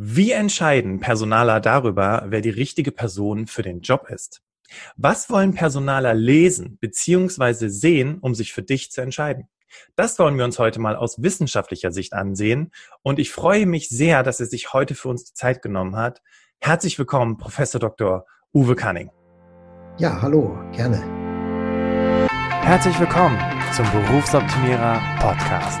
Wie entscheiden Personaler darüber, wer die richtige Person für den Job ist? Was wollen Personaler lesen bzw. sehen, um sich für dich zu entscheiden? Das wollen wir uns heute mal aus wissenschaftlicher Sicht ansehen und ich freue mich sehr, dass er sich heute für uns die Zeit genommen hat. Herzlich willkommen, Professor Dr. Uwe Canning. Ja, hallo, gerne. Herzlich willkommen zum Berufsoptimierer Podcast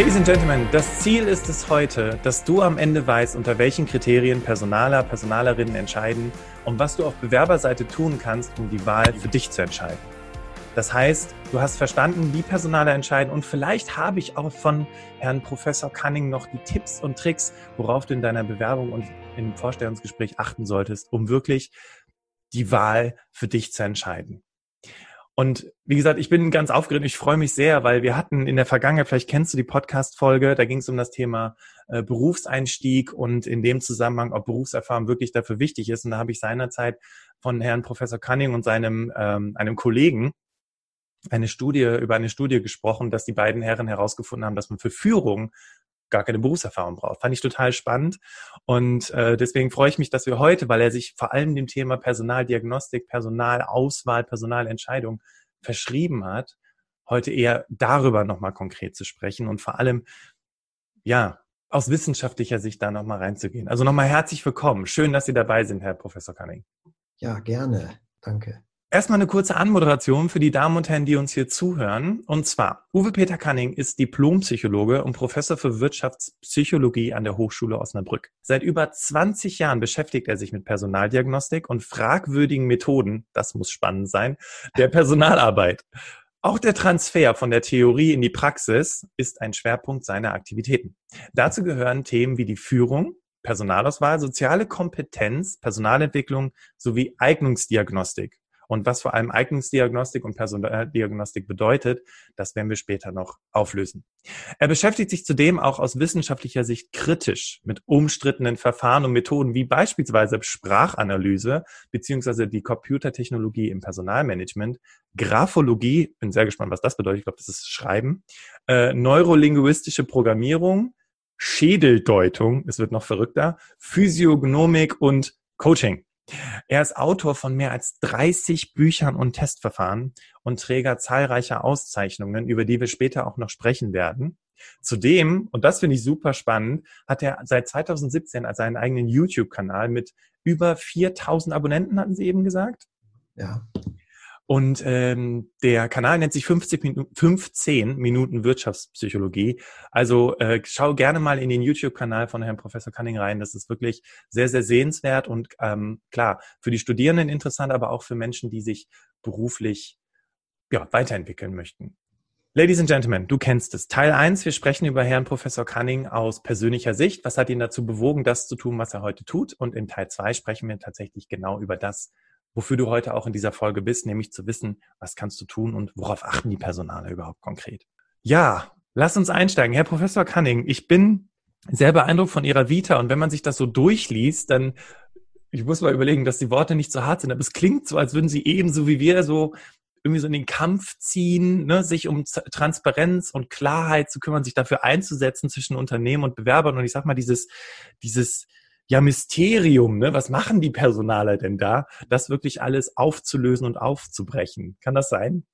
Ladies and Gentlemen, das Ziel ist es heute, dass du am Ende weißt, unter welchen Kriterien Personaler, Personalerinnen entscheiden und was du auf Bewerberseite tun kannst, um die Wahl für dich zu entscheiden. Das heißt, du hast verstanden, wie Personaler entscheiden und vielleicht habe ich auch von Herrn Professor Cunning noch die Tipps und Tricks, worauf du in deiner Bewerbung und im Vorstellungsgespräch achten solltest, um wirklich die Wahl für dich zu entscheiden. Und wie gesagt, ich bin ganz aufgeregt. Ich freue mich sehr, weil wir hatten in der Vergangenheit, vielleicht kennst du die Podcast-Folge, da ging es um das Thema äh, Berufseinstieg und in dem Zusammenhang, ob Berufserfahrung wirklich dafür wichtig ist. Und da habe ich seinerzeit von Herrn Professor Cunning und seinem ähm, einem Kollegen eine Studie über eine Studie gesprochen, dass die beiden Herren herausgefunden haben, dass man für Führung gar keine Berufserfahrung braucht. Fand ich total spannend. Und äh, deswegen freue ich mich, dass wir heute, weil er sich vor allem dem Thema Personaldiagnostik, Personalauswahl, Personalentscheidung verschrieben hat, heute eher darüber nochmal konkret zu sprechen und vor allem, ja, aus wissenschaftlicher Sicht da nochmal reinzugehen. Also nochmal herzlich willkommen. Schön, dass Sie dabei sind, Herr Professor Cunning. Ja, gerne. Danke. Erstmal eine kurze Anmoderation für die Damen und Herren, die uns hier zuhören. Und zwar, Uwe Peter Canning ist Diplompsychologe und Professor für Wirtschaftspsychologie an der Hochschule Osnabrück. Seit über 20 Jahren beschäftigt er sich mit Personaldiagnostik und fragwürdigen Methoden, das muss spannend sein, der Personalarbeit. Auch der Transfer von der Theorie in die Praxis ist ein Schwerpunkt seiner Aktivitäten. Dazu gehören Themen wie die Führung, Personalauswahl, soziale Kompetenz, Personalentwicklung sowie Eignungsdiagnostik. Und was vor allem Eignungsdiagnostik und Personaldiagnostik bedeutet, das werden wir später noch auflösen. Er beschäftigt sich zudem auch aus wissenschaftlicher Sicht kritisch mit umstrittenen Verfahren und Methoden wie beispielsweise Sprachanalyse beziehungsweise die Computertechnologie im Personalmanagement, Graphologie, bin sehr gespannt, was das bedeutet, ich glaube, das ist Schreiben, äh, neurolinguistische Programmierung, Schädeldeutung, es wird noch verrückter, Physiognomik und Coaching. Er ist Autor von mehr als 30 Büchern und Testverfahren und Träger zahlreicher Auszeichnungen, über die wir später auch noch sprechen werden. Zudem, und das finde ich super spannend, hat er seit 2017 also einen eigenen YouTube-Kanal mit über 4000 Abonnenten, hatten Sie eben gesagt? Ja. Und ähm, der Kanal nennt sich 15, Minu 15 Minuten Wirtschaftspsychologie. Also äh, schau gerne mal in den YouTube-Kanal von Herrn Professor Cunning rein. Das ist wirklich sehr, sehr sehenswert und ähm, klar, für die Studierenden interessant, aber auch für Menschen, die sich beruflich ja, weiterentwickeln möchten. Ladies and Gentlemen, du kennst es. Teil 1, wir sprechen über Herrn Professor Cunning aus persönlicher Sicht. Was hat ihn dazu bewogen, das zu tun, was er heute tut? Und in Teil 2 sprechen wir tatsächlich genau über das, wofür du heute auch in dieser Folge bist, nämlich zu wissen, was kannst du tun und worauf achten die Personale überhaupt konkret. Ja, lass uns einsteigen. Herr Professor Cunning, ich bin sehr beeindruckt von Ihrer Vita und wenn man sich das so durchliest, dann ich muss mal überlegen, dass die Worte nicht so hart sind, aber es klingt so, als würden Sie ebenso wie wir so irgendwie so in den Kampf ziehen, ne, sich um Transparenz und Klarheit zu kümmern, sich dafür einzusetzen zwischen Unternehmen und Bewerbern. Und ich sag mal, dieses, dieses, ja Mysterium, ne? Was machen die Personaler denn da, das wirklich alles aufzulösen und aufzubrechen? Kann das sein?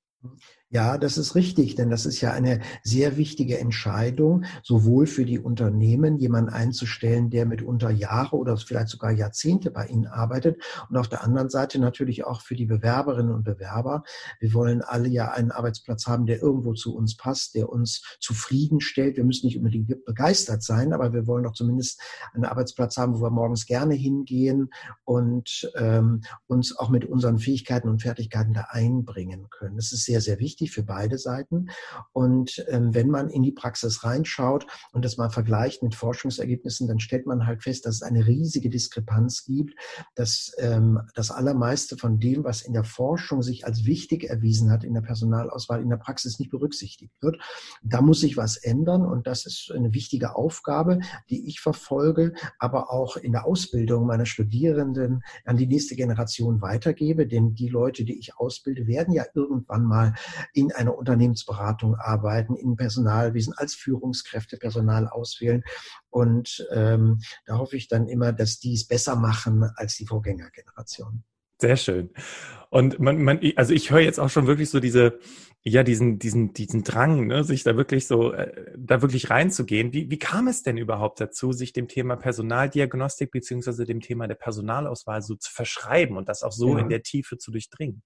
Ja, das ist richtig, denn das ist ja eine sehr wichtige Entscheidung, sowohl für die Unternehmen, jemanden einzustellen, der mitunter Jahre oder vielleicht sogar Jahrzehnte bei ihnen arbeitet und auf der anderen Seite natürlich auch für die Bewerberinnen und Bewerber. Wir wollen alle ja einen Arbeitsplatz haben, der irgendwo zu uns passt, der uns zufriedenstellt. Wir müssen nicht unbedingt begeistert sein, aber wir wollen doch zumindest einen Arbeitsplatz haben, wo wir morgens gerne hingehen und ähm, uns auch mit unseren Fähigkeiten und Fertigkeiten da einbringen können. Das ist sehr, sehr wichtig wichtig für beide Seiten. Und ähm, wenn man in die Praxis reinschaut und das mal vergleicht mit Forschungsergebnissen, dann stellt man halt fest, dass es eine riesige Diskrepanz gibt, dass ähm, das allermeiste von dem, was in der Forschung sich als wichtig erwiesen hat in der Personalauswahl, in der Praxis nicht berücksichtigt wird. Da muss sich was ändern und das ist eine wichtige Aufgabe, die ich verfolge, aber auch in der Ausbildung meiner Studierenden an die nächste Generation weitergebe. Denn die Leute, die ich ausbilde, werden ja irgendwann mal in einer Unternehmensberatung arbeiten, in Personalwesen als Führungskräfte Personal auswählen. Und ähm, da hoffe ich dann immer, dass die es besser machen als die Vorgängergeneration. Sehr schön. Und man, man, also ich höre jetzt auch schon wirklich so diese, ja, diesen, diesen, diesen Drang, ne, sich da wirklich so, äh, da wirklich reinzugehen. Wie, wie kam es denn überhaupt dazu, sich dem Thema Personaldiagnostik beziehungsweise dem Thema der Personalauswahl so zu verschreiben und das auch so ja. in der Tiefe zu durchdringen?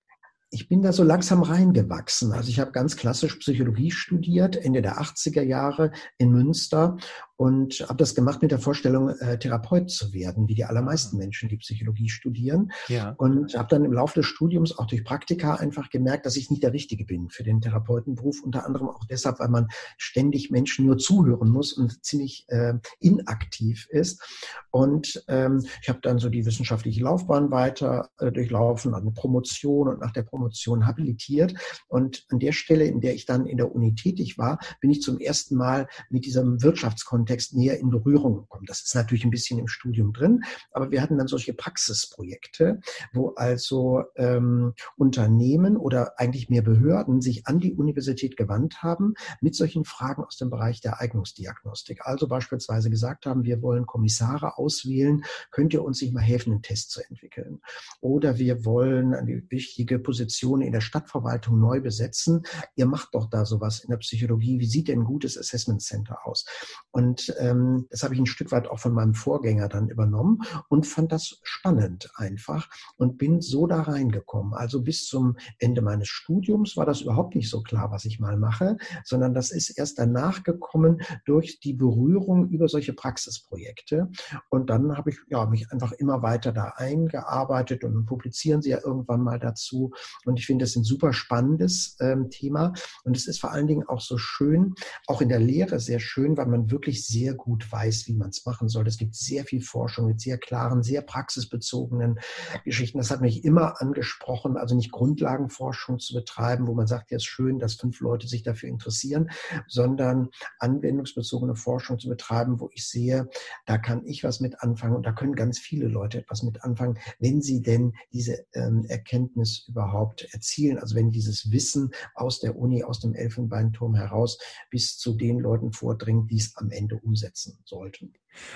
Ich bin da so langsam reingewachsen. Also ich habe ganz klassisch Psychologie studiert, Ende der 80er Jahre in Münster und habe das gemacht mit der Vorstellung, äh, Therapeut zu werden, wie die allermeisten Menschen, die Psychologie studieren. Ja. Und habe dann im Laufe des Studiums auch durch Praktika einfach gemerkt, dass ich nicht der Richtige bin für den Therapeutenberuf. Unter anderem auch deshalb, weil man ständig Menschen nur zuhören muss und ziemlich äh, inaktiv ist. Und ähm, ich habe dann so die wissenschaftliche Laufbahn weiter äh, durchlaufen, eine Promotion und nach der Promotion habilitiert. Und an der Stelle, in der ich dann in der Uni tätig war, bin ich zum ersten Mal mit diesem Wirtschaftskontext Kontext näher in Berührung gekommen. Das ist natürlich ein bisschen im Studium drin, aber wir hatten dann solche Praxisprojekte, wo also ähm, Unternehmen oder eigentlich mehr Behörden sich an die Universität gewandt haben mit solchen Fragen aus dem Bereich der Eignungsdiagnostik. Also beispielsweise gesagt haben, wir wollen Kommissare auswählen, könnt ihr uns nicht mal helfen, einen Test zu entwickeln? Oder wir wollen eine wichtige Position in der Stadtverwaltung neu besetzen. Ihr macht doch da sowas in der Psychologie. Wie sieht denn ein gutes Assessment Center aus? Und ähm, das habe ich ein Stück weit auch von meinem Vorgänger dann übernommen und fand das spannend einfach und bin so da reingekommen. Also bis zum Ende meines Studiums war das überhaupt nicht so klar, was ich mal mache, sondern das ist erst danach gekommen durch die Berührung über solche Praxisprojekte. Und dann habe ich ja, mich einfach immer weiter da eingearbeitet und publizieren sie ja irgendwann mal dazu. Und ich finde das ein super spannendes ähm, Thema. Und es ist vor allen Dingen auch so schön, auch in der Lehre sehr schön, weil man wirklich sehr gut weiß, wie man es machen soll. Es gibt sehr viel Forschung mit sehr klaren, sehr praxisbezogenen Geschichten. Das hat mich immer angesprochen, also nicht Grundlagenforschung zu betreiben, wo man sagt, ja, ist schön, dass fünf Leute sich dafür interessieren, sondern anwendungsbezogene Forschung zu betreiben, wo ich sehe, da kann ich was mit anfangen und da können ganz viele Leute etwas mit anfangen, wenn sie denn diese ähm, Erkenntnis überhaupt erzielen. Also wenn dieses Wissen aus der Uni, aus dem Elfenbeinturm heraus bis zu den Leuten vordringt, die es am Ende umsetzen sollten.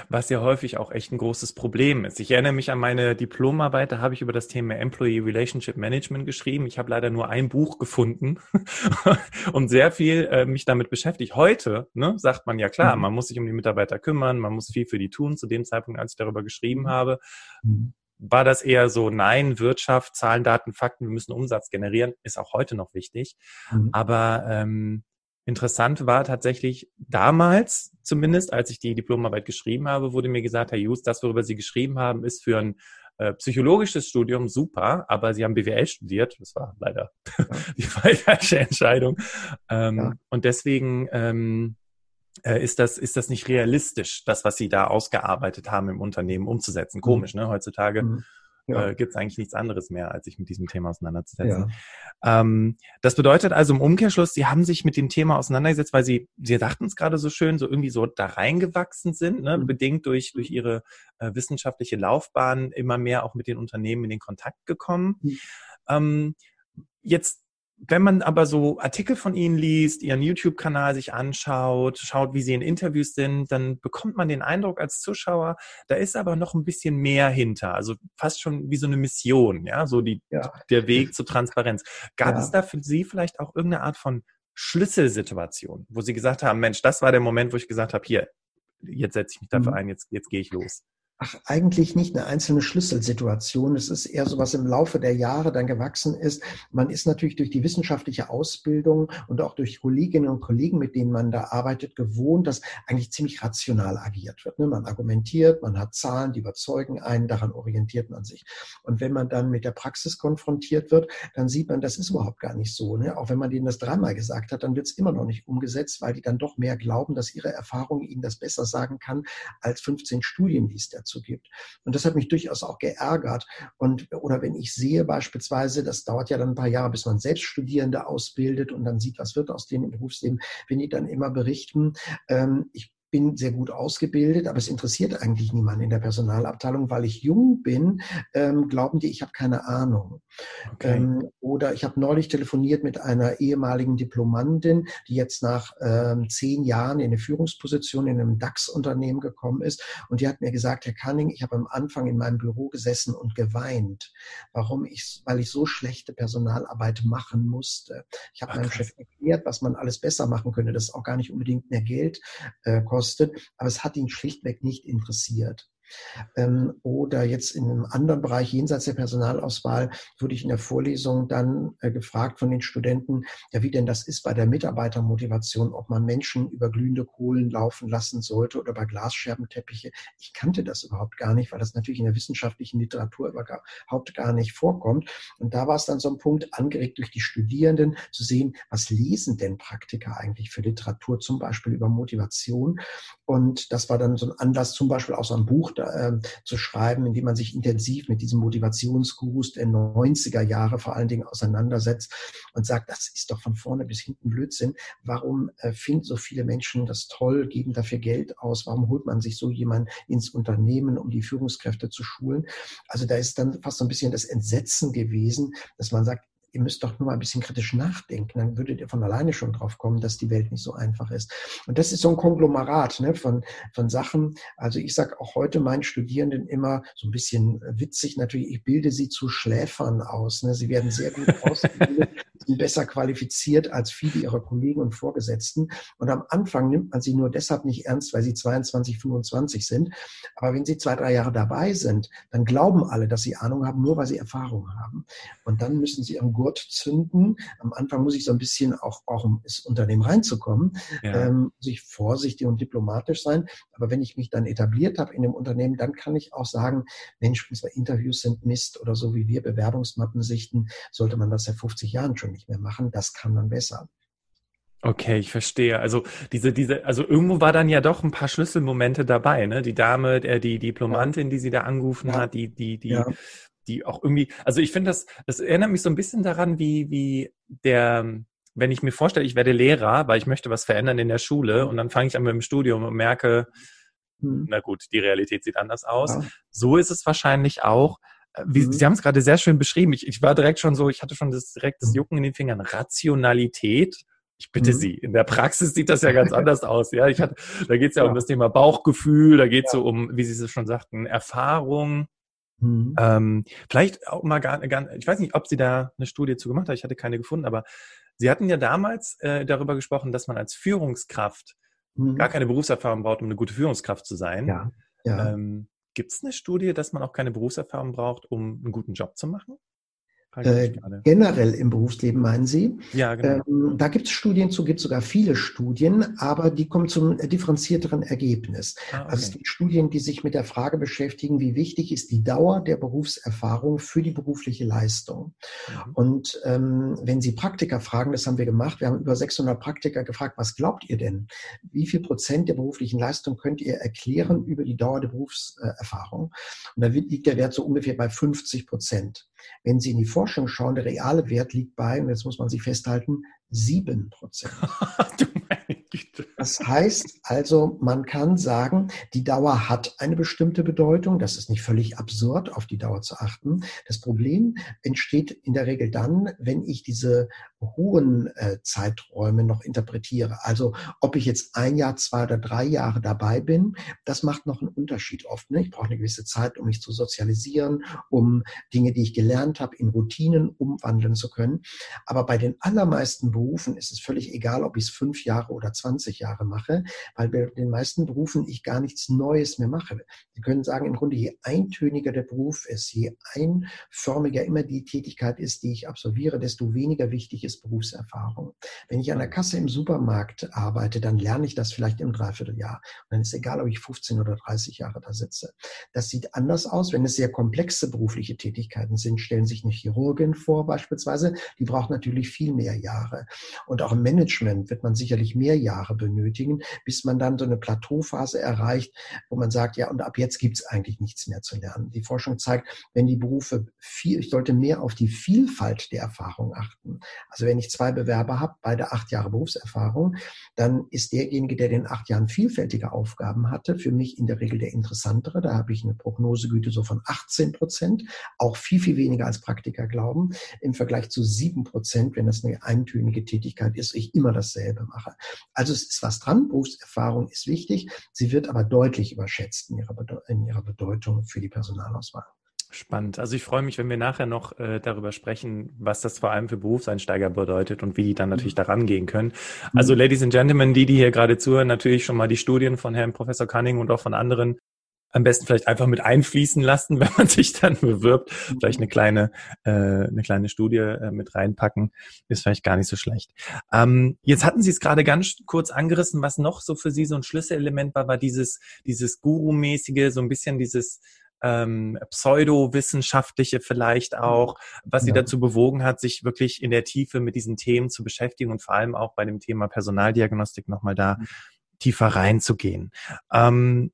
Was ja häufig auch echt ein großes Problem ist. Ich erinnere mich an meine Diplomarbeit, da habe ich über das Thema Employee Relationship Management geschrieben. Ich habe leider nur ein Buch gefunden und sehr viel äh, mich damit beschäftigt. Heute ne, sagt man ja klar, mhm. man muss sich um die Mitarbeiter kümmern, man muss viel für die tun. Zu dem Zeitpunkt, als ich darüber geschrieben mhm. habe, mhm. War das eher so, nein, Wirtschaft, Zahlen, Daten, Fakten, wir müssen Umsatz generieren, ist auch heute noch wichtig. Mhm. Aber ähm, Interessant war tatsächlich damals, zumindest als ich die Diplomarbeit geschrieben habe, wurde mir gesagt, Herr Just, das, worüber Sie geschrieben haben, ist für ein äh, psychologisches Studium super, aber Sie haben BWL studiert. Das war leider ja. die falsche Entscheidung. Ähm, ja. Und deswegen ähm, äh, ist das, ist das nicht realistisch, das, was Sie da ausgearbeitet haben im Unternehmen umzusetzen. Komisch, ne? Heutzutage mhm ja. äh, gibt es eigentlich nichts anderes mehr, als sich mit diesem Thema auseinanderzusetzen. Ja. Ähm, das bedeutet also im Umkehrschluss, Sie haben sich mit dem Thema auseinandergesetzt, weil Sie, Sie dachten es gerade so schön, so irgendwie so da reingewachsen sind, ne? Mhm. bedingt durch, durch Ihre äh, wissenschaftliche Laufbahn immer mehr auch mit den Unternehmen in den Kontakt gekommen. Mhm. Ähm, jetzt wenn man aber so Artikel von ihnen liest, ihren YouTube-Kanal sich anschaut, schaut, wie sie in Interviews sind, dann bekommt man den Eindruck als Zuschauer, da ist aber noch ein bisschen mehr hinter. Also fast schon wie so eine Mission, ja, so die, ja. der Weg zur Transparenz. Gab ja. es da für Sie vielleicht auch irgendeine Art von Schlüsselsituation, wo Sie gesagt haben, Mensch, das war der Moment, wo ich gesagt habe, hier, jetzt setze ich mich dafür mhm. ein, jetzt, jetzt gehe ich los. Ach, eigentlich nicht eine einzelne Schlüsselsituation. Es ist eher so, was im Laufe der Jahre dann gewachsen ist. Man ist natürlich durch die wissenschaftliche Ausbildung und auch durch Kolleginnen und Kollegen, mit denen man da arbeitet, gewohnt, dass eigentlich ziemlich rational agiert wird. Ne? Man argumentiert, man hat Zahlen, die überzeugen einen, daran orientiert man sich. Und wenn man dann mit der Praxis konfrontiert wird, dann sieht man, das ist überhaupt gar nicht so. Ne? Auch wenn man denen das dreimal gesagt hat, dann wird es immer noch nicht umgesetzt, weil die dann doch mehr glauben, dass ihre Erfahrung ihnen das besser sagen kann als 15 Studien, die es dazu dazu gibt. Und das hat mich durchaus auch geärgert. Und, oder wenn ich sehe beispielsweise, das dauert ja dann ein paar Jahre, bis man selbst Studierende ausbildet und dann sieht, was wird aus denen im Berufsleben, wenn die dann immer berichten, ähm, ich bin sehr gut ausgebildet, aber es interessiert eigentlich niemanden in der Personalabteilung, weil ich jung bin, ähm, glauben die, ich habe keine Ahnung. Okay. Ähm, oder ich habe neulich telefoniert mit einer ehemaligen Diplomandin, die jetzt nach ähm, zehn Jahren in eine Führungsposition in einem DAX-Unternehmen gekommen ist. Und die hat mir gesagt, Herr Canning, ich habe am Anfang in meinem Büro gesessen und geweint. Warum ich, weil ich so schlechte Personalarbeit machen musste. Ich habe meinem Chef erklärt, was man alles besser machen könnte, das auch gar nicht unbedingt mehr Geld äh, kostet gekostet, aber es hat ihn schlichtweg nicht interessiert. Ähm, oder jetzt in einem anderen Bereich jenseits der Personalauswahl wurde ich in der Vorlesung dann äh, gefragt von den Studenten, ja, wie denn das ist bei der Mitarbeitermotivation, ob man Menschen über glühende Kohlen laufen lassen sollte oder bei Glasscherbenteppiche. Ich kannte das überhaupt gar nicht, weil das natürlich in der wissenschaftlichen Literatur überhaupt gar nicht vorkommt. Und da war es dann so ein Punkt, angeregt durch die Studierenden, zu sehen, was lesen denn Praktiker eigentlich für Literatur, zum Beispiel über Motivation. Und das war dann so ein Anlass, zum Beispiel aus einem Buch äh, zu schreiben, in dem man sich intensiv mit diesem Motivationsgurus der 90er Jahre vor allen Dingen auseinandersetzt und sagt, das ist doch von vorne bis hinten Blödsinn. Warum äh, finden so viele Menschen das toll, geben dafür Geld aus? Warum holt man sich so jemanden ins Unternehmen, um die Führungskräfte zu schulen? Also da ist dann fast so ein bisschen das Entsetzen gewesen, dass man sagt, ihr müsst doch nur mal ein bisschen kritisch nachdenken, dann würdet ihr von alleine schon drauf kommen, dass die Welt nicht so einfach ist. Und das ist so ein Konglomerat ne, von, von Sachen. Also ich sage auch heute meinen Studierenden immer so ein bisschen witzig natürlich, ich bilde sie zu Schläfern aus. Ne? Sie werden sehr gut ausgebildet, sind besser qualifiziert als viele ihrer Kollegen und Vorgesetzten. Und am Anfang nimmt man sie nur deshalb nicht ernst, weil sie 22, 25 sind. Aber wenn sie zwei, drei Jahre dabei sind, dann glauben alle, dass sie Ahnung haben, nur weil sie Erfahrung haben. Und dann müssen sie ihren Gurt zünden. Am Anfang muss ich so ein bisschen auch, auch um ins Unternehmen reinzukommen, ja. ähm, muss ich vorsichtig und diplomatisch sein. Aber wenn ich mich dann etabliert habe in dem Unternehmen, dann kann ich auch sagen, Mensch, unsere Interviews sind Mist oder so wie wir Bewerbungsmappen sichten, sollte man das seit 50 Jahren schon nicht mehr machen. Das kann man besser. Okay, ich verstehe. Also diese, diese, also irgendwo war dann ja doch ein paar Schlüsselmomente dabei, ne? Die Dame, äh, die Diplomantin, die sie da angerufen ja. hat, die, die, die, ja. Die auch irgendwie, also ich finde das, das erinnert mich so ein bisschen daran, wie, wie der, wenn ich mir vorstelle, ich werde Lehrer, weil ich möchte was verändern in der Schule und dann fange ich an mit dem Studium und merke, hm. na gut, die Realität sieht anders aus. Ja. So ist es wahrscheinlich auch wie, mhm. Sie haben es gerade sehr schön beschrieben. Ich, ich war direkt schon so, ich hatte schon das, direkt das mhm. Jucken in den Fingern. Rationalität. Ich bitte mhm. Sie, in der Praxis sieht das ja ganz anders aus. Ja, ich hatte, da geht es ja, ja, um das Thema Bauchgefühl, da geht es ja. so um, wie Sie es schon sagten, Erfahrung. Mhm. Ähm, vielleicht auch mal gar, gar, ich weiß nicht, ob Sie da eine Studie zu gemacht haben, ich hatte keine gefunden, aber Sie hatten ja damals äh, darüber gesprochen, dass man als Führungskraft mhm. gar keine Berufserfahrung braucht, um eine gute Führungskraft zu sein. Ja. ja. Ähm, Gibt es eine Studie, dass man auch keine Berufserfahrung braucht, um einen guten Job zu machen? Äh, generell im Berufsleben meinen Sie? Ja, genau. Ähm, da gibt es Studien zu, gibt sogar viele Studien, aber die kommen zum differenzierteren Ergebnis. Ah, okay. Also es gibt Studien, die sich mit der Frage beschäftigen, wie wichtig ist die Dauer der Berufserfahrung für die berufliche Leistung. Mhm. Und ähm, wenn Sie Praktiker fragen, das haben wir gemacht, wir haben über 600 Praktiker gefragt, was glaubt ihr denn? Wie viel Prozent der beruflichen Leistung könnt ihr erklären über die Dauer der Berufserfahrung? Und da liegt der Wert so ungefähr bei 50 Prozent. Wenn Sie in die Forschung schauen, der reale Wert liegt bei, und jetzt muss man sich festhalten, sieben Prozent. Das heißt also, man kann sagen, die Dauer hat eine bestimmte Bedeutung. Das ist nicht völlig absurd, auf die Dauer zu achten. Das Problem entsteht in der Regel dann, wenn ich diese hohen äh, Zeiträume noch interpretiere. Also ob ich jetzt ein Jahr, zwei oder drei Jahre dabei bin, das macht noch einen Unterschied oft. Ne? Ich brauche eine gewisse Zeit, um mich zu sozialisieren, um Dinge, die ich gelernt habe, in Routinen umwandeln zu können. Aber bei den allermeisten Berufen ist es völlig egal, ob ich es fünf Jahre oder 20 Jahre mache, weil bei den meisten Berufen ich gar nichts Neues mehr mache. Sie können sagen, im Grunde, je eintöniger der Beruf ist, je einförmiger immer die Tätigkeit ist, die ich absolviere, desto weniger wichtig ist Berufserfahrung. Wenn ich an der Kasse im Supermarkt arbeite, dann lerne ich das vielleicht im Dreivierteljahr. Und dann ist egal, ob ich 15 oder 30 Jahre da sitze. Das sieht anders aus, wenn es sehr komplexe berufliche Tätigkeiten sind. Stellen sich eine Chirurgin vor beispielsweise, die braucht natürlich viel mehr Jahre. Und auch im Management wird man sicherlich mehr Jahre benötigen, bis man dann so eine Plateauphase erreicht, wo man sagt, ja, und ab jetzt gibt es eigentlich nichts mehr zu lernen. Die Forschung zeigt, wenn die Berufe viel, ich sollte mehr auf die Vielfalt der Erfahrung achten. Also wenn ich zwei Bewerber habe, beide acht Jahre Berufserfahrung, dann ist derjenige, der den acht Jahren vielfältige Aufgaben hatte, für mich in der Regel der interessantere. Da habe ich eine Prognosegüte so von 18 Prozent, auch viel, viel weniger als Praktiker glauben, im Vergleich zu sieben Prozent, wenn das eine eintönige Tätigkeit ist, ich immer dasselbe mache. Also es ist was dran, Berufserfahrung ist wichtig, sie wird aber deutlich überschätzt in ihrer, in ihrer Bedeutung für die Personalauswahl. Spannend. Also ich freue mich, wenn wir nachher noch äh, darüber sprechen, was das vor allem für Berufseinsteiger bedeutet und wie die dann natürlich mhm. daran gehen können. Also mhm. Ladies and Gentlemen, die, die hier gerade zuhören, natürlich schon mal die Studien von Herrn Professor Cunning und auch von anderen am besten vielleicht einfach mit einfließen lassen, wenn man sich dann bewirbt. Vielleicht eine kleine, äh, eine kleine Studie äh, mit reinpacken, ist vielleicht gar nicht so schlecht. Ähm, jetzt hatten Sie es gerade ganz kurz angerissen, was noch so für Sie so ein Schlüsselelement war, war dieses, dieses Guru-mäßige, so ein bisschen dieses ähm, pseudowissenschaftliche vielleicht mhm. auch, was sie dazu bewogen hat, sich wirklich in der Tiefe mit diesen Themen zu beschäftigen und vor allem auch bei dem Thema Personaldiagnostik nochmal da mhm. tiefer reinzugehen. Ähm,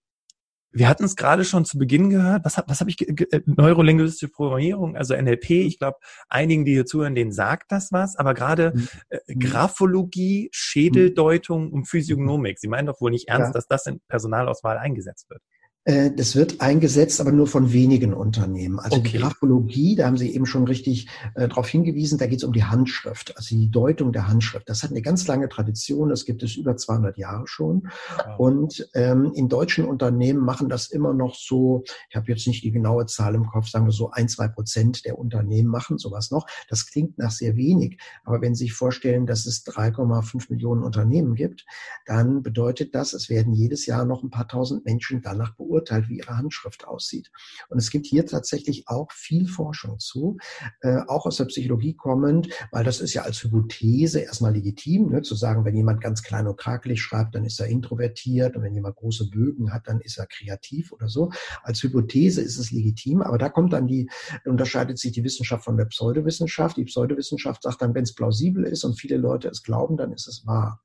wir hatten es gerade schon zu Beginn gehört. Was, was habe ich? Äh, neurolinguistische Programmierung, also NLP. Ich glaube, einigen, die hier zuhören, denen sagt das was. Aber gerade mhm. äh, mhm. Graphologie, Schädeldeutung und Physiognomik. Sie meinen doch wohl nicht ernst, ja. dass das in Personalauswahl eingesetzt wird. Äh, das wird eingesetzt, aber nur von wenigen Unternehmen. Also okay. die Graphologie, da haben Sie eben schon richtig äh, darauf hingewiesen, da geht es um die Handschrift, also die Deutung der Handschrift. Das hat eine ganz lange Tradition, das gibt es über 200 Jahre schon. Wow. Und ähm, in deutschen Unternehmen machen das immer noch so, ich habe jetzt nicht die genaue Zahl im Kopf, sagen wir so ein, zwei Prozent der Unternehmen machen sowas noch. Das klingt nach sehr wenig, aber wenn Sie sich vorstellen, dass es 3,5 Millionen Unternehmen gibt, dann bedeutet das, es werden jedes Jahr noch ein paar tausend Menschen danach beurteilt beurteilt, wie ihre Handschrift aussieht. Und es gibt hier tatsächlich auch viel Forschung zu, äh, auch aus der Psychologie kommend, weil das ist ja als Hypothese erstmal legitim, ne, zu sagen, wenn jemand ganz klein und krakelig schreibt, dann ist er introvertiert und wenn jemand große Bögen hat, dann ist er kreativ oder so. Als Hypothese ist es legitim, aber da kommt dann die, unterscheidet sich die Wissenschaft von der Pseudowissenschaft. Die Pseudowissenschaft sagt dann, wenn es plausibel ist und viele Leute es glauben, dann ist es wahr.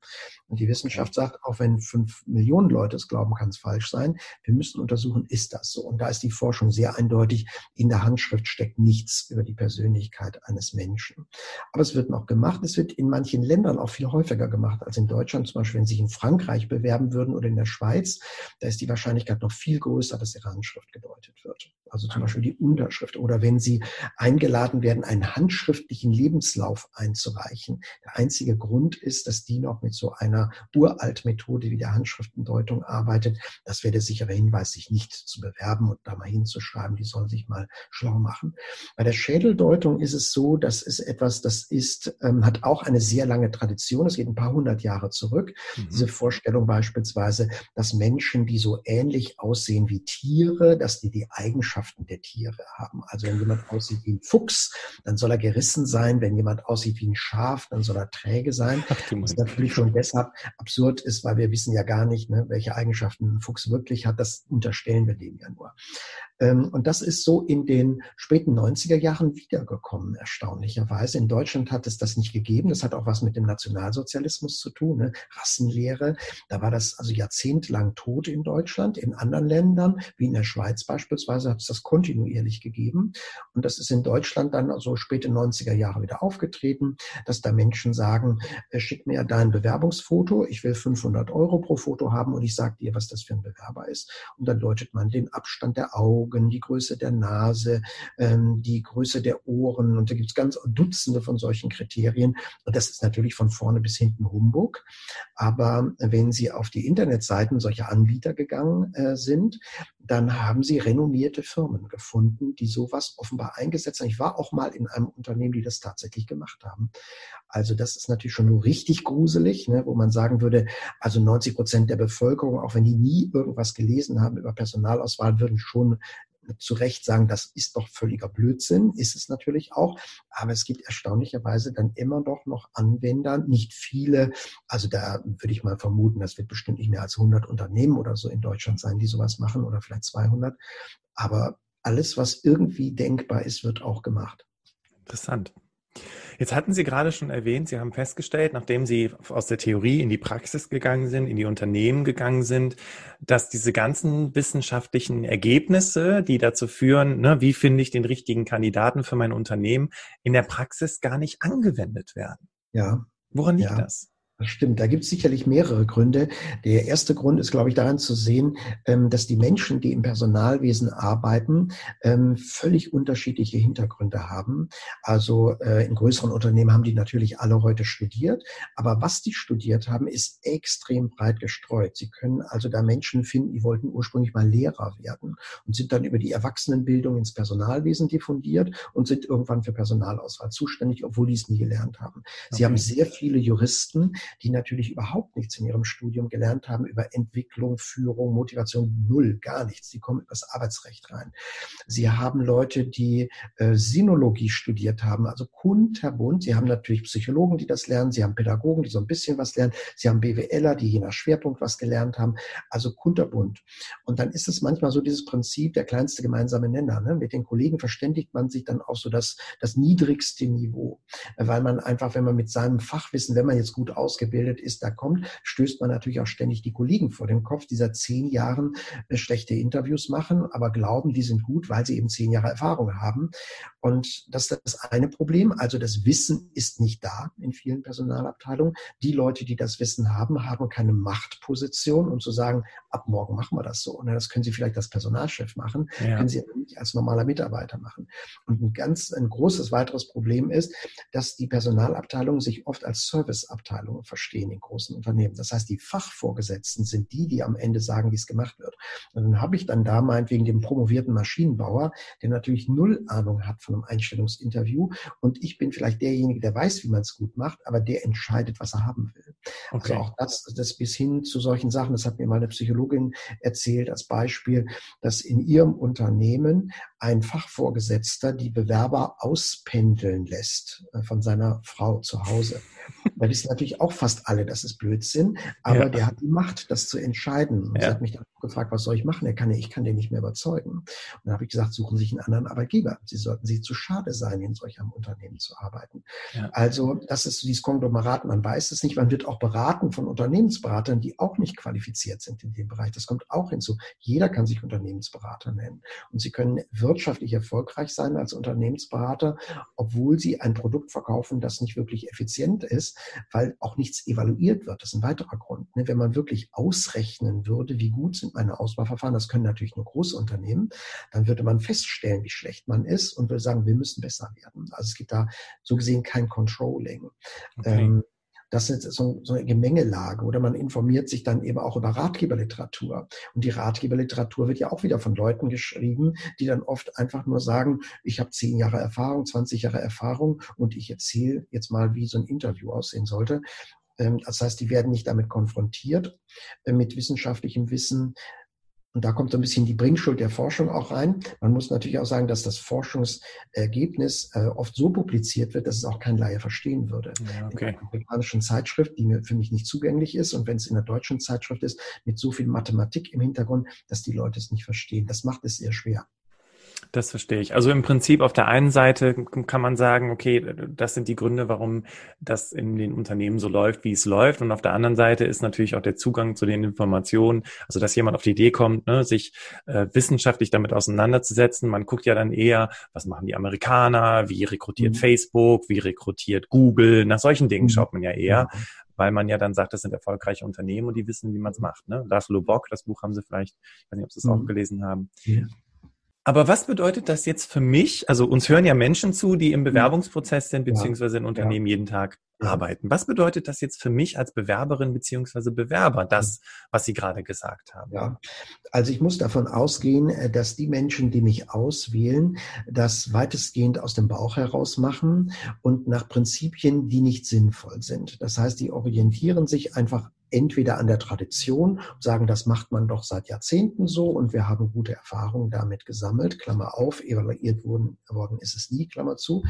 Und die Wissenschaft sagt, auch wenn fünf Millionen Leute es glauben, kann es falsch sein. Wir müssen untersuchen, ist das so? Und da ist die Forschung sehr eindeutig. In der Handschrift steckt nichts über die Persönlichkeit eines Menschen. Aber es wird noch gemacht. Es wird in manchen Ländern auch viel häufiger gemacht als in Deutschland. Zum Beispiel, wenn Sie sich in Frankreich bewerben würden oder in der Schweiz, da ist die Wahrscheinlichkeit noch viel größer, dass Ihre Handschrift gedeutet wird. Also zum Beispiel die Unterschrift. Oder wenn Sie eingeladen werden, einen handschriftlichen Lebenslauf einzureichen. Der einzige Grund ist, dass die noch mit so einer einer Uraltmethode wie der Handschriftendeutung arbeitet. Das wäre der sichere Hinweis, sich nicht zu bewerben und da mal hinzuschreiben, die sollen sich mal schlau machen. Bei der Schädeldeutung ist es so, dass es etwas, das ist, ähm, hat auch eine sehr lange Tradition. Es geht ein paar hundert Jahre zurück. Mhm. Diese Vorstellung beispielsweise, dass Menschen, die so ähnlich aussehen wie Tiere, dass die die Eigenschaften der Tiere haben. Also wenn jemand aussieht wie ein Fuchs, dann soll er gerissen sein. Wenn jemand aussieht wie ein Schaf, dann soll er träge sein. Ach, das ist natürlich schon deshalb absurd ist, weil wir wissen ja gar nicht, ne, welche Eigenschaften ein Fuchs wirklich hat. Das unterstellen wir dem ja nur. Ähm, und das ist so in den späten 90er Jahren wiedergekommen, erstaunlicherweise. In Deutschland hat es das nicht gegeben. Das hat auch was mit dem Nationalsozialismus zu tun, ne? Rassenlehre. Da war das also jahrzehntelang tot in Deutschland. In anderen Ländern, wie in der Schweiz beispielsweise, hat es das kontinuierlich gegeben. Und das ist in Deutschland dann also späte 90er Jahre wieder aufgetreten, dass da Menschen sagen, äh, schick mir dein Bewerbungsfoto, ich will 500 Euro pro Foto haben und ich sage dir, was das für ein Bewerber ist. Und dann deutet man den Abstand der Augen Augen, die Größe der Nase, ähm, die Größe der Ohren. Und da gibt es ganz Dutzende von solchen Kriterien. Und das ist natürlich von vorne bis hinten Humbug. Aber wenn Sie auf die Internetseiten solcher Anbieter gegangen äh, sind, dann haben Sie renommierte Firmen gefunden, die sowas offenbar eingesetzt haben. Ich war auch mal in einem Unternehmen, die das tatsächlich gemacht haben. Also das ist natürlich schon nur richtig gruselig, ne, wo man sagen würde, also 90 Prozent der Bevölkerung, auch wenn die nie irgendwas gelesen haben über Personalauswahl, würden schon zu Recht sagen, das ist doch völliger Blödsinn, ist es natürlich auch. Aber es gibt erstaunlicherweise dann immer doch noch Anwender, nicht viele. Also da würde ich mal vermuten, das wird bestimmt nicht mehr als 100 Unternehmen oder so in Deutschland sein, die sowas machen oder vielleicht 200. Aber alles, was irgendwie denkbar ist, wird auch gemacht. Interessant. Jetzt hatten Sie gerade schon erwähnt, Sie haben festgestellt, nachdem Sie aus der Theorie in die Praxis gegangen sind, in die Unternehmen gegangen sind, dass diese ganzen wissenschaftlichen Ergebnisse, die dazu führen, ne, wie finde ich den richtigen Kandidaten für mein Unternehmen, in der Praxis gar nicht angewendet werden. Ja. Woran liegt ja. das? Das stimmt. Da gibt es sicherlich mehrere Gründe. Der erste Grund ist, glaube ich, daran zu sehen, ähm, dass die Menschen, die im Personalwesen arbeiten, ähm, völlig unterschiedliche Hintergründe haben. Also äh, in größeren Unternehmen haben die natürlich alle heute studiert, aber was die studiert haben, ist extrem breit gestreut. Sie können also da Menschen finden, die wollten ursprünglich mal Lehrer werden und sind dann über die Erwachsenenbildung ins Personalwesen diffundiert und sind irgendwann für Personalauswahl zuständig, obwohl die es nie gelernt haben. Sie okay. haben sehr viele Juristen, die natürlich überhaupt nichts in ihrem Studium gelernt haben über Entwicklung, Führung, Motivation, null, gar nichts. Die kommen übers Arbeitsrecht rein. Sie haben Leute, die äh, Sinologie studiert haben, also kunterbunt. Sie haben natürlich Psychologen, die das lernen. Sie haben Pädagogen, die so ein bisschen was lernen. Sie haben BWLer, die je nach Schwerpunkt was gelernt haben. Also kunterbunt. Und dann ist es manchmal so dieses Prinzip, der kleinste gemeinsame Nenner. Ne? Mit den Kollegen verständigt man sich dann auch so das, das niedrigste Niveau, weil man einfach, wenn man mit seinem Fachwissen, wenn man jetzt gut aus ausgebildet ist, da kommt, stößt man natürlich auch ständig die Kollegen vor den Kopf, die seit zehn Jahren äh, schlechte Interviews machen, aber glauben, die sind gut, weil sie eben zehn Jahre Erfahrung haben. Und das ist das eine Problem. Also das Wissen ist nicht da in vielen Personalabteilungen. Die Leute, die das Wissen haben, haben keine Machtposition, um zu sagen, ab morgen machen wir das so. Und das können sie vielleicht als Personalchef machen, ja. können sie nicht als normaler Mitarbeiter machen. Und ein ganz, ein großes weiteres Problem ist, dass die Personalabteilungen sich oft als Serviceabteilungen verstehen in großen Unternehmen. Das heißt, die Fachvorgesetzten sind die, die am Ende sagen, wie es gemacht wird. Und dann habe ich dann da meinetwegen den promovierten Maschinenbauer, der natürlich null Ahnung hat von einem Einstellungsinterview. Und ich bin vielleicht derjenige, der weiß, wie man es gut macht, aber der entscheidet, was er haben will. Also okay. Also auch das, das bis hin zu solchen Sachen, das hat mir meine Psychologin erzählt als Beispiel, dass in ihrem Unternehmen ein Fachvorgesetzter die Bewerber auspendeln lässt äh, von seiner Frau zu Hause. Da wissen natürlich auch fast alle, das ist Blödsinn, aber ja. der hat die Macht, das zu entscheiden. Und ja. sie hat mich dann gefragt, was soll ich machen? Er kann, ich kann den nicht mehr überzeugen. Und dann habe ich gesagt, suchen Sie sich einen anderen Arbeitgeber. Sie sollten sich zu schade sein, in solch einem Unternehmen zu arbeiten. Ja. Also das ist dieses Konglomerat, man weiß es nicht. Man wird auch beraten von Unternehmensberatern, die auch nicht qualifiziert sind in dem Bereich. Das kommt auch hinzu. Jeder kann sich Unternehmensberater nennen. Und sie können wirtschaftlich erfolgreich sein als Unternehmensberater, obwohl sie ein Produkt verkaufen, das nicht wirklich effizient ist, weil auch nichts evaluiert wird. Das ist ein weiterer Grund. Ne? Wenn man wirklich ausrechnen würde, wie gut sind meine Auswahlverfahren, das können natürlich nur große Unternehmen, dann würde man feststellen, wie schlecht man ist und würde sagen, wir müssen besser werden. Also es gibt da so gesehen kein Controlling. Okay. Ähm, das ist so, so eine Gemengelage. Oder man informiert sich dann eben auch über Ratgeberliteratur. Und die Ratgeberliteratur wird ja auch wieder von Leuten geschrieben, die dann oft einfach nur sagen, ich habe zehn Jahre Erfahrung, 20 Jahre Erfahrung und ich erzähle jetzt mal, wie so ein Interview aussehen sollte. Ähm, das heißt, die werden nicht damit konfrontiert, äh, mit wissenschaftlichem Wissen, und da kommt so ein bisschen die Bringschuld der Forschung auch rein. Man muss natürlich auch sagen, dass das Forschungsergebnis äh, oft so publiziert wird, dass es auch kein Laie verstehen würde. Ja, okay. In der amerikanischen Zeitschrift, die mir für mich nicht zugänglich ist, und wenn es in der deutschen Zeitschrift ist, mit so viel Mathematik im Hintergrund, dass die Leute es nicht verstehen. Das macht es sehr schwer. Das verstehe ich. Also im Prinzip auf der einen Seite kann man sagen, okay, das sind die Gründe, warum das in den Unternehmen so läuft, wie es läuft. Und auf der anderen Seite ist natürlich auch der Zugang zu den Informationen, also dass jemand auf die Idee kommt, ne, sich äh, wissenschaftlich damit auseinanderzusetzen. Man guckt ja dann eher, was machen die Amerikaner, wie rekrutiert mhm. Facebook, wie rekrutiert Google. Nach solchen Dingen mhm. schaut man ja eher. Mhm weil man ja dann sagt, das sind erfolgreiche Unternehmen und die wissen, wie man es macht. Ne? Laszlo Bock, das Buch haben Sie vielleicht, ich weiß nicht, ob Sie es mhm. auch gelesen haben. Ja. Aber was bedeutet das jetzt für mich? Also uns hören ja Menschen zu, die im Bewerbungsprozess sind, beziehungsweise in Unternehmen ja. jeden Tag arbeiten. Was bedeutet das jetzt für mich als Bewerberin beziehungsweise Bewerber, das, was Sie gerade gesagt haben? Ja, also ich muss davon ausgehen, äh, dass die Menschen, die mich auswählen, das weitestgehend aus dem Bauch heraus machen und nach Prinzipien, die nicht sinnvoll sind. Das heißt, die orientieren sich einfach entweder an der Tradition und sagen, das macht man doch seit Jahrzehnten so und wir haben gute Erfahrungen damit gesammelt, Klammer auf, evaluiert worden, worden ist es nie, Klammer zu,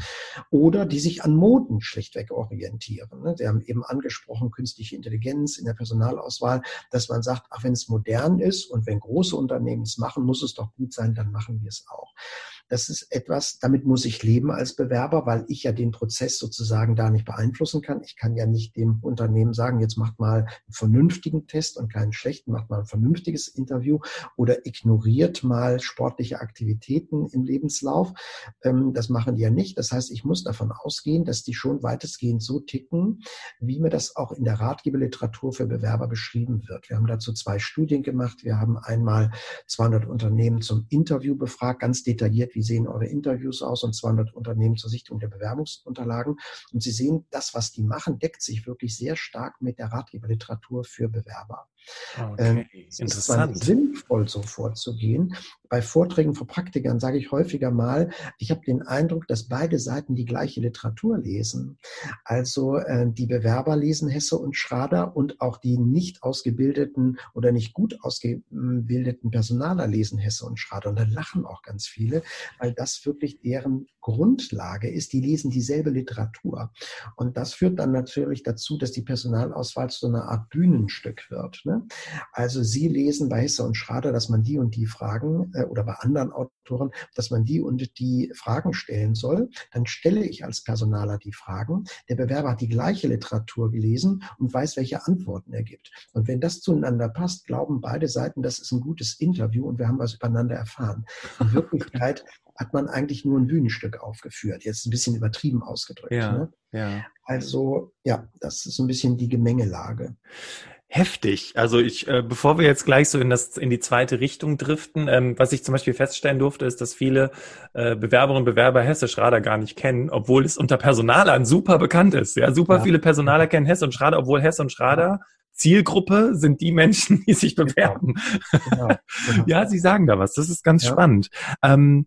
oder die sich an Moden schlichtweg orientieren. Ne? Sie haben eben angesprochen, künstliche Intelligenz in der Personalauswahl, dass man sagt, ach, wenn es modern ist und wenn große Unternehmen es machen, muss es doch gut sein, dann machen wir es auch. Das ist etwas, damit muss ich leben als Bewerber, weil ich ja den Prozess sozusagen da nicht beeinflussen kann. Ich kann ja nicht dem Unternehmen sagen, jetzt macht mal einen vernünftigen Test und keinen schlechten, macht mal ein vernünftiges Interview oder ignoriert mal sportliche Aktivitäten im Lebenslauf. Ähm, das machen die ja nicht. Das heißt, ich muss davon ausgehen, dass die schon weitestgehend so ticken, wie mir das auch in der Ratgeberliteratur für Bewerber beschrieben wird. Wir haben dazu zwei Studien gemacht. Wir haben einmal 200 Unternehmen zum Interview befragt, ganz detailliert, wie sehen eure Interviews aus und 200 Unternehmen zur Sichtung der Bewerbungsunterlagen. Und Sie sehen, das, was die machen, deckt sich wirklich sehr stark mit der Ratgeberliteratur für Bewerber. Ah, okay, ähm, interessant. Es ist sinnvoll, so vorzugehen. Bei Vorträgen vor Praktikern sage ich häufiger mal, ich habe den Eindruck, dass beide Seiten die gleiche Literatur lesen. Also äh, die Bewerber lesen Hesse und Schrader und auch die nicht ausgebildeten oder nicht gut ausgebildeten Personaler lesen Hesse und Schrader. Und da lachen auch ganz viele, weil das wirklich deren Grundlage ist. Die lesen dieselbe Literatur. Und das führt dann natürlich dazu, dass die Personalauswahl zu einer Art Bühnenstück wird. Ne? Also Sie lesen bei Hesse und Schrader, dass man die und die Fragen äh, oder bei anderen Autoren, dass man die und die Fragen stellen soll. Dann stelle ich als Personaler die Fragen. Der Bewerber hat die gleiche Literatur gelesen und weiß, welche Antworten er gibt. Und wenn das zueinander passt, glauben beide Seiten, das ist ein gutes Interview und wir haben was übereinander erfahren. In Wirklichkeit hat man eigentlich nur ein Bühnenstück aufgeführt. Jetzt ein bisschen übertrieben ausgedrückt. Ja, ne? ja. Also ja, das ist ein bisschen die Gemengelage heftig. Also ich, äh, bevor wir jetzt gleich so in das in die zweite Richtung driften, ähm, was ich zum Beispiel feststellen durfte, ist, dass viele äh, Bewerberinnen und Bewerber Hessisch Radar gar nicht kennen, obwohl es unter Personalern super bekannt ist. Ja, super ja. viele Personaler kennen Hess und Schrader, obwohl Hess und Schrader Zielgruppe sind die Menschen, die sich genau. bewerben. Genau. Genau. ja, Sie sagen da was. Das ist ganz ja. spannend. Ähm,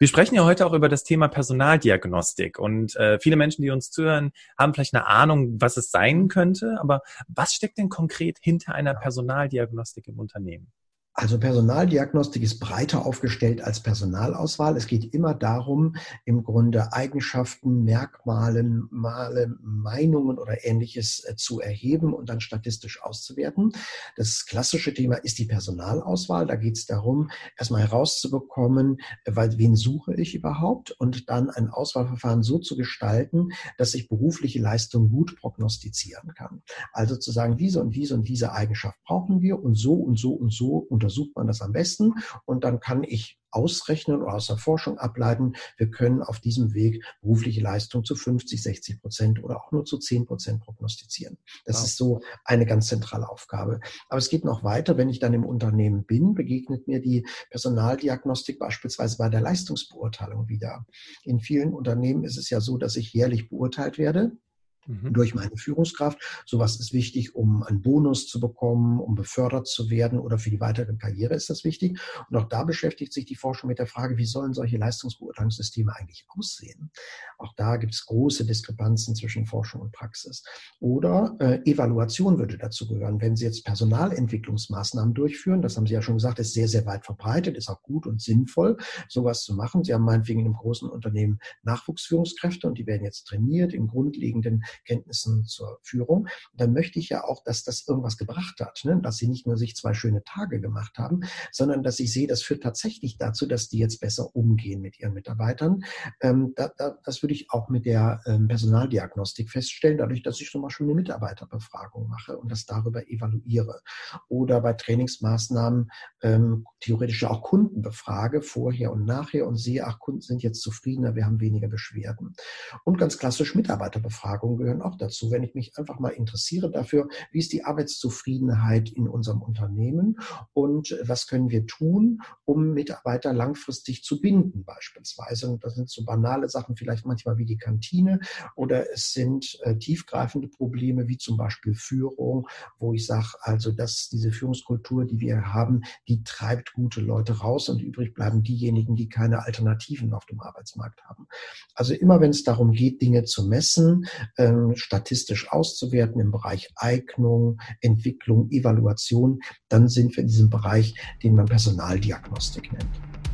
wir sprechen ja heute auch über das Thema Personaldiagnostik und äh, viele Menschen, die uns zuhören, haben vielleicht eine Ahnung, was es sein könnte, aber was steckt denn konkret hinter einer Personaldiagnostik im Unternehmen? Also Personaldiagnostik ist breiter aufgestellt als Personalauswahl. Es geht immer darum, im Grunde Eigenschaften, Merkmale, Male, Meinungen oder ähnliches äh, zu erheben und dann statistisch auszuwerten. Das klassische Thema ist die Personalauswahl. Da geht es darum, erstmal herauszubekommen, äh, weil wen suche ich überhaupt und dann ein Auswahlverfahren so zu gestalten, dass ich berufliche Leistung gut prognostizieren kann. Also zu sagen, diese und diese und diese Eigenschaft brauchen wir und so und so und so unter untersucht man das am besten und dann kann ich ausrechnen oder aus der Forschung ableiten, wir können auf diesem Weg berufliche Leistung zu 50, 60 Prozent oder auch nur zu 10 Prozent prognostizieren. Das wow. ist so eine ganz zentrale Aufgabe. Aber es geht noch weiter. Wenn ich dann im Unternehmen bin, begegnet mir die Personaldiagnostik beispielsweise bei der Leistungsbeurteilung wieder. In vielen Unternehmen ist es ja so, dass ich jährlich beurteilt werde mhm. durch meine Führungskraft. Sowas ist wichtig, um einen Bonus zu bekommen, um befördert zu werden oder für die weitere Karriere ist das wichtig. Und auch da beschäftigt sich die Forschung mit der Frage, wie sollen solche Leistungsbeurteilungssysteme eigentlich aussehen? Auch da gibt es große Diskrepanzen zwischen Forschung und Praxis. Oder äh, Evaluation würde dazu gehören. Wenn Sie jetzt Personalentwicklungsmaßnahmen durchführen, das haben Sie ja schon gesagt, ist sehr, sehr weit verbreitet, ist auch gut und sinnvoll, sowas zu machen. Sie haben meinetwegen in einem großen Unternehmen Nachwuchsführungskräfte und die werden jetzt trainiert in grundlegenden Kenntnissen zur Führung. dann möchte ich ja auch, dass das irgendwas gebracht hat, ne? dass sie nicht nur sich zwei schöne Tage gemacht haben, sondern dass ich sehe, das führt tatsächlich dazu, dass die jetzt besser umgehen mit ihren Mitarbeitern. Ähm, da, da, das würde ich auch mit der ähm, Personaldiagnostik feststellen, dadurch, dass ich zum Beispiel eine Mitarbeiterbefragung mache und das darüber evaluiere. Oder bei Trainingsmaßnahmen ähm, theoretisch auch Kunden befrage, vorher und nachher und sehe, ach, Kunden sind jetzt zufriedener, wir haben weniger Beschwerden. Und ganz klassisch Mitarbeiterbefragung gehören auch dazu. Wenn ich mich einfach mal interessiere dafür, wie ist die Arbeitszufriedenheit in unserem Unternehmen und was können wir tun, um Mitarbeiter langfristig zu binden beispielsweise. Und das sind so banale Sachen vielleicht manchmal wie die Kantine oder es sind äh, tiefgreifende Probleme wie zum Beispiel Führung, wo ich sage, also dass diese Führungskultur, die wir haben, die treibt gute Leute raus und übrig bleiben diejenigen, die keine Alternativen auf dem Arbeitsmarkt haben. Also immer wenn es darum geht, Dinge zu messen, ähm, statistisch auszuwerten im Bereich Eignung, Entwicklung, Evaluation, dann sind wir in diesem Bereich, den man Personaldiagnostik nennt.